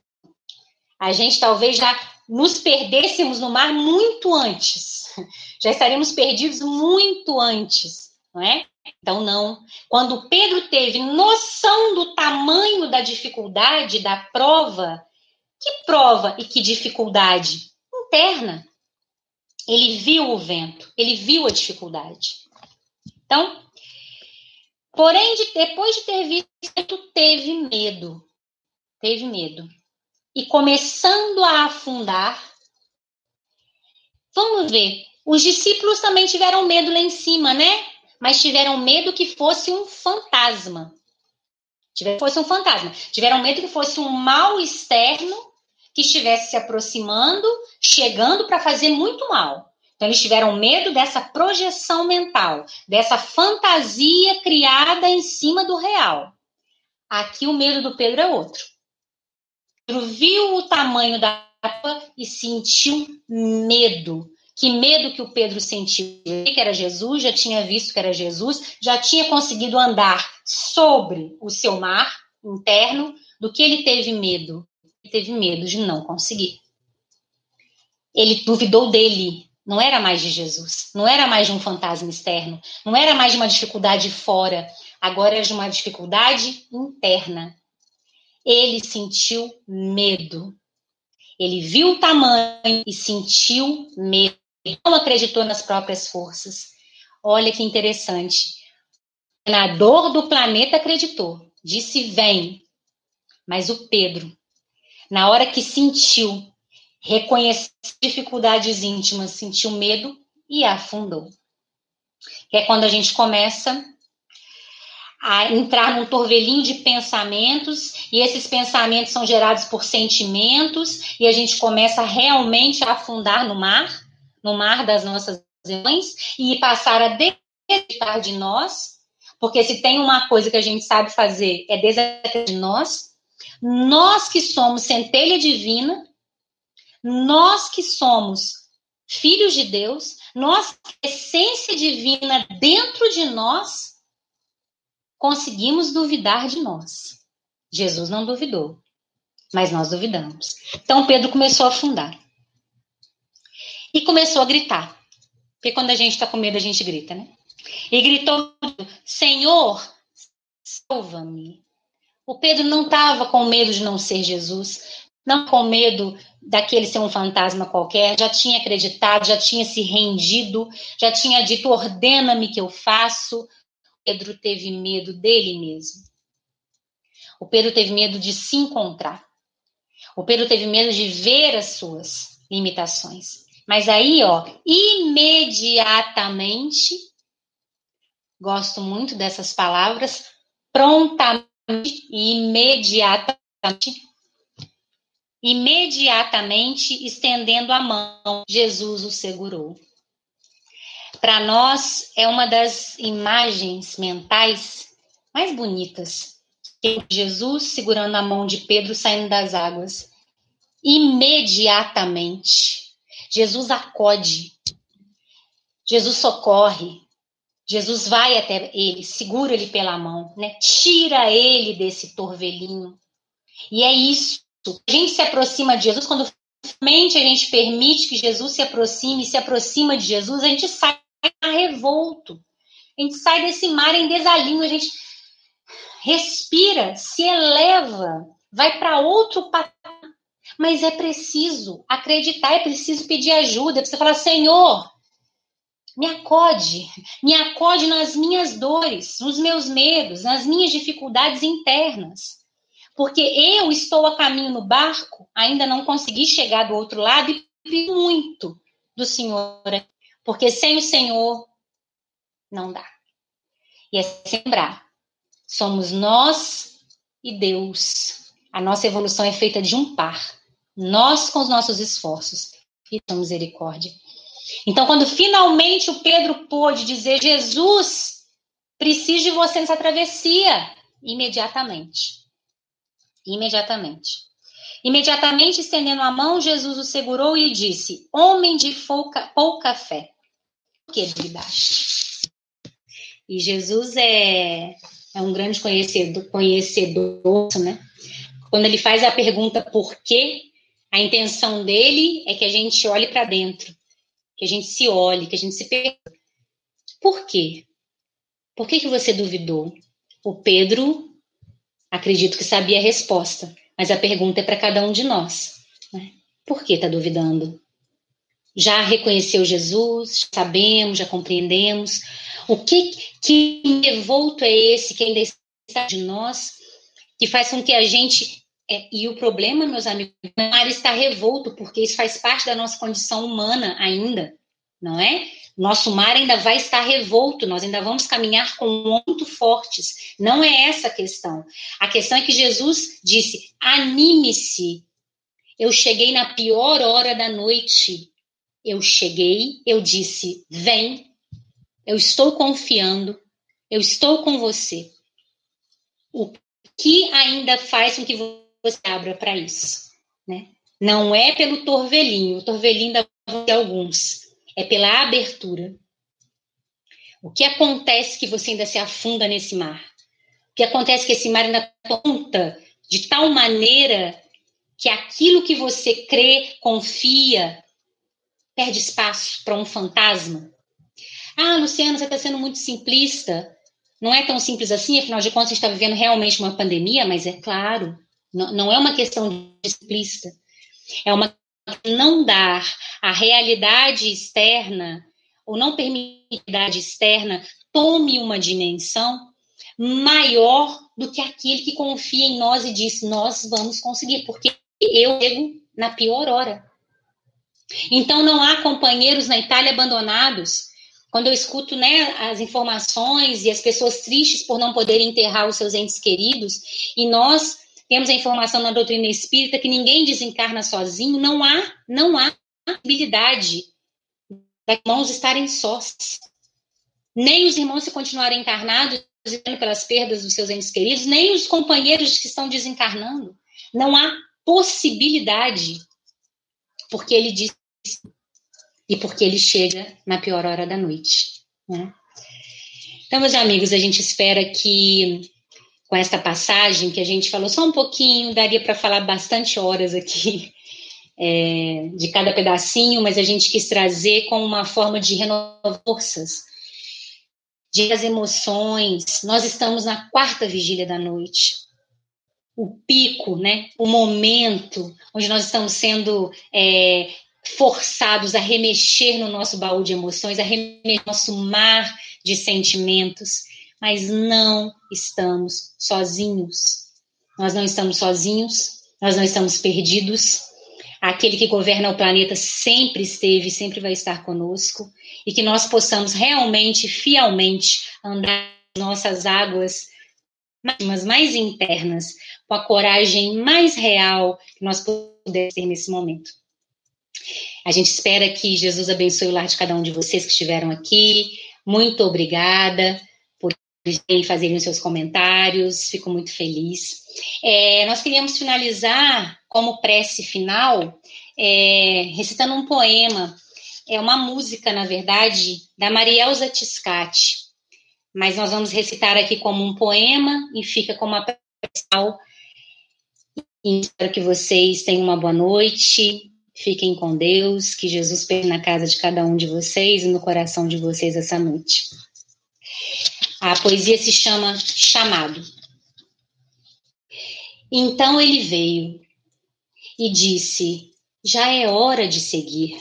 a gente talvez já nos perdêssemos no mar muito antes. <laughs> Já estaríamos perdidos muito antes, não é? Então, não. Quando Pedro teve noção do tamanho da dificuldade da prova, que prova e que dificuldade? Interna. Ele viu o vento, ele viu a dificuldade. Então, porém, de, depois de ter visto, teve medo. Teve medo e começando a afundar. Vamos ver. Os discípulos também tiveram medo lá em cima, né? Mas tiveram medo que fosse um fantasma. Tiveram fosse um fantasma. Tiveram medo que fosse um mal externo que estivesse se aproximando, chegando para fazer muito mal. Então, eles tiveram medo dessa projeção mental, dessa fantasia criada em cima do real. Aqui o medo do Pedro é outro. Pedro viu o tamanho da capa e sentiu medo. Que medo que o Pedro sentiu? Que era Jesus, já tinha visto que era Jesus, já tinha conseguido andar sobre o seu mar interno. Do que ele teve medo? Ele teve medo de não conseguir. Ele duvidou dele. Não era mais de Jesus, não era mais de um fantasma externo, não era mais de uma dificuldade fora, agora era de uma dificuldade interna ele sentiu medo. Ele viu o tamanho e sentiu medo. Não acreditou nas próprias forças. Olha que interessante. O senador do planeta acreditou, disse: vem. Mas o Pedro, na hora que sentiu, reconheceu dificuldades íntimas, sentiu medo e afundou. Que é quando a gente começa a entrar num torvelinho de pensamentos, e esses pensamentos são gerados por sentimentos, e a gente começa realmente a afundar no mar, no mar das nossas emoções, e passar a desacreditar de nós, porque se tem uma coisa que a gente sabe fazer é desacreditar de nós, nós que somos centelha divina, nós que somos filhos de Deus, nós, essência divina dentro de nós, conseguimos duvidar de nós. Jesus não duvidou, mas nós duvidamos. Então Pedro começou a afundar. E começou a gritar. Porque quando a gente está com medo, a gente grita, né? E gritou: Senhor, salva-me. O Pedro não estava com medo de não ser Jesus, não com medo daquele ser um fantasma qualquer, já tinha acreditado, já tinha se rendido, já tinha dito: ordena-me que eu faço, Pedro teve medo dele mesmo. O Pedro teve medo de se encontrar. O Pedro teve medo de ver as suas limitações. Mas aí, ó, imediatamente, gosto muito dessas palavras, prontamente e imediatamente, imediatamente estendendo a mão, Jesus o segurou para nós é uma das imagens mentais mais bonitas. Jesus segurando a mão de Pedro saindo das águas. Imediatamente, Jesus acode, Jesus socorre, Jesus vai até ele, segura ele pela mão, né? Tira ele desse torvelinho. E é isso. A gente se aproxima de Jesus quando realmente a gente permite que Jesus se aproxime, se aproxima de Jesus, a gente sai revolto. A gente sai desse mar em desalinho, a gente respira, se eleva, vai para outro patamar. Mas é preciso acreditar, é preciso pedir ajuda, é preciso falar, Senhor, me acode, me acode nas minhas dores, nos meus medos, nas minhas dificuldades internas. Porque eu estou a caminho no barco, ainda não consegui chegar do outro lado e muito do Senhor, porque sem o Senhor não dá. E é lembrar, somos nós e Deus. A nossa evolução é feita de um par. Nós com os nossos esforços e a misericórdia. Então, quando finalmente o Pedro pôde dizer, Jesus, preciso de você nessa travessia, imediatamente. Imediatamente. Imediatamente estendendo a mão, Jesus o segurou e disse: Homem de pouca, pouca fé, por que duvidaste? E Jesus é, é um grande conhecedor, conhecedor, né? Quando ele faz a pergunta por quê, a intenção dele é que a gente olhe para dentro, que a gente se olhe, que a gente se pergunte: por quê? Por que, que você duvidou? O Pedro, acredito que sabia a resposta mas a pergunta é para cada um de nós. Né? Por que está duvidando? Já reconheceu Jesus? Sabemos, já compreendemos? O que, que revolto é esse que ainda está de nós, que faz com que a gente. É, e o problema, meus amigos, é estar revolto, porque isso faz parte da nossa condição humana ainda, não é? Nosso mar ainda vai estar revolto, nós ainda vamos caminhar com muito fortes. Não é essa a questão. A questão é que Jesus disse: anime-se. Eu cheguei na pior hora da noite. Eu cheguei, eu disse: vem, eu estou confiando, eu estou com você. O que ainda faz com que você abra para isso? Né? Não é pelo torvelinho, o torvelinho da alguns é pela abertura. O que acontece que você ainda se afunda nesse mar? O que acontece que esse mar ainda tonta de tal maneira que aquilo que você crê, confia, perde espaço para um fantasma? Ah, Luciano, você está sendo muito simplista. Não é tão simples assim, afinal de contas, a gente está vivendo realmente uma pandemia, mas é claro, não, não é uma questão de simplista. É uma não dar a realidade externa, ou não permitir que a realidade externa tome uma dimensão maior do que aquele que confia em nós e diz: Nós vamos conseguir, porque eu chego na pior hora. Então, não há companheiros na Itália abandonados. Quando eu escuto né, as informações e as pessoas tristes por não poderem enterrar os seus entes queridos, e nós temos a informação na doutrina espírita que ninguém desencarna sozinho, não há, não há possibilidade de irmãos estarem sós. Nem os irmãos se continuarem encarnados pelas perdas dos seus entes queridos, nem os companheiros que estão desencarnando. Não há possibilidade, porque ele diz e porque ele chega na pior hora da noite. Né? Então, meus amigos, a gente espera que com esta passagem que a gente falou só um pouquinho, daria para falar bastante horas aqui <laughs> é, de cada pedacinho, mas a gente quis trazer como uma forma de renovar forças, de as emoções. Nós estamos na quarta vigília da noite. O pico, né? O momento onde nós estamos sendo é, forçados a remexer no nosso baú de emoções, a remexer no nosso mar de sentimentos mas não estamos sozinhos. Nós não estamos sozinhos, nós não estamos perdidos. Aquele que governa o planeta sempre esteve, sempre vai estar conosco, e que nós possamos realmente, fielmente, andar nossas águas mais, mais internas, com a coragem mais real que nós podemos ter nesse momento. A gente espera que Jesus abençoe o lar de cada um de vocês que estiveram aqui. Muito obrigada e fazerem os seus comentários, fico muito feliz. É, nós queríamos finalizar como prece final, é, recitando um poema, é uma música, na verdade, da Marielza Tiscati, mas nós vamos recitar aqui como um poema e fica como a prece final. Espero que vocês tenham uma boa noite, fiquem com Deus, que Jesus pegue na casa de cada um de vocês e no coração de vocês essa noite. A poesia se chama Chamado. Então ele veio e disse: Já é hora de seguir.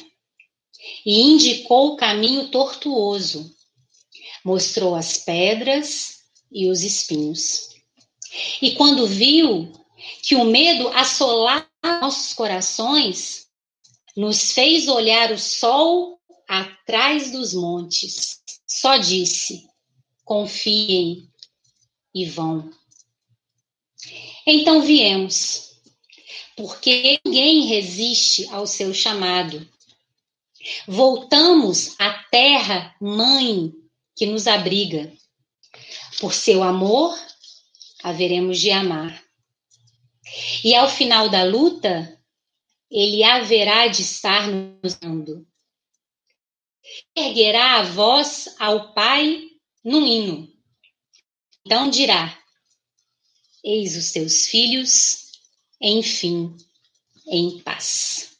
E indicou o caminho tortuoso, mostrou as pedras e os espinhos. E quando viu que o medo assolava nossos corações, nos fez olhar o sol atrás dos montes. Só disse: confiem e vão. Então viemos, porque ninguém resiste ao seu chamado. Voltamos à terra mãe que nos abriga. Por seu amor, haveremos de amar. E ao final da luta, ele haverá de estar nos dando. Erguerá a voz ao Pai no hino. Então dirá: Eis os teus filhos, enfim, em paz.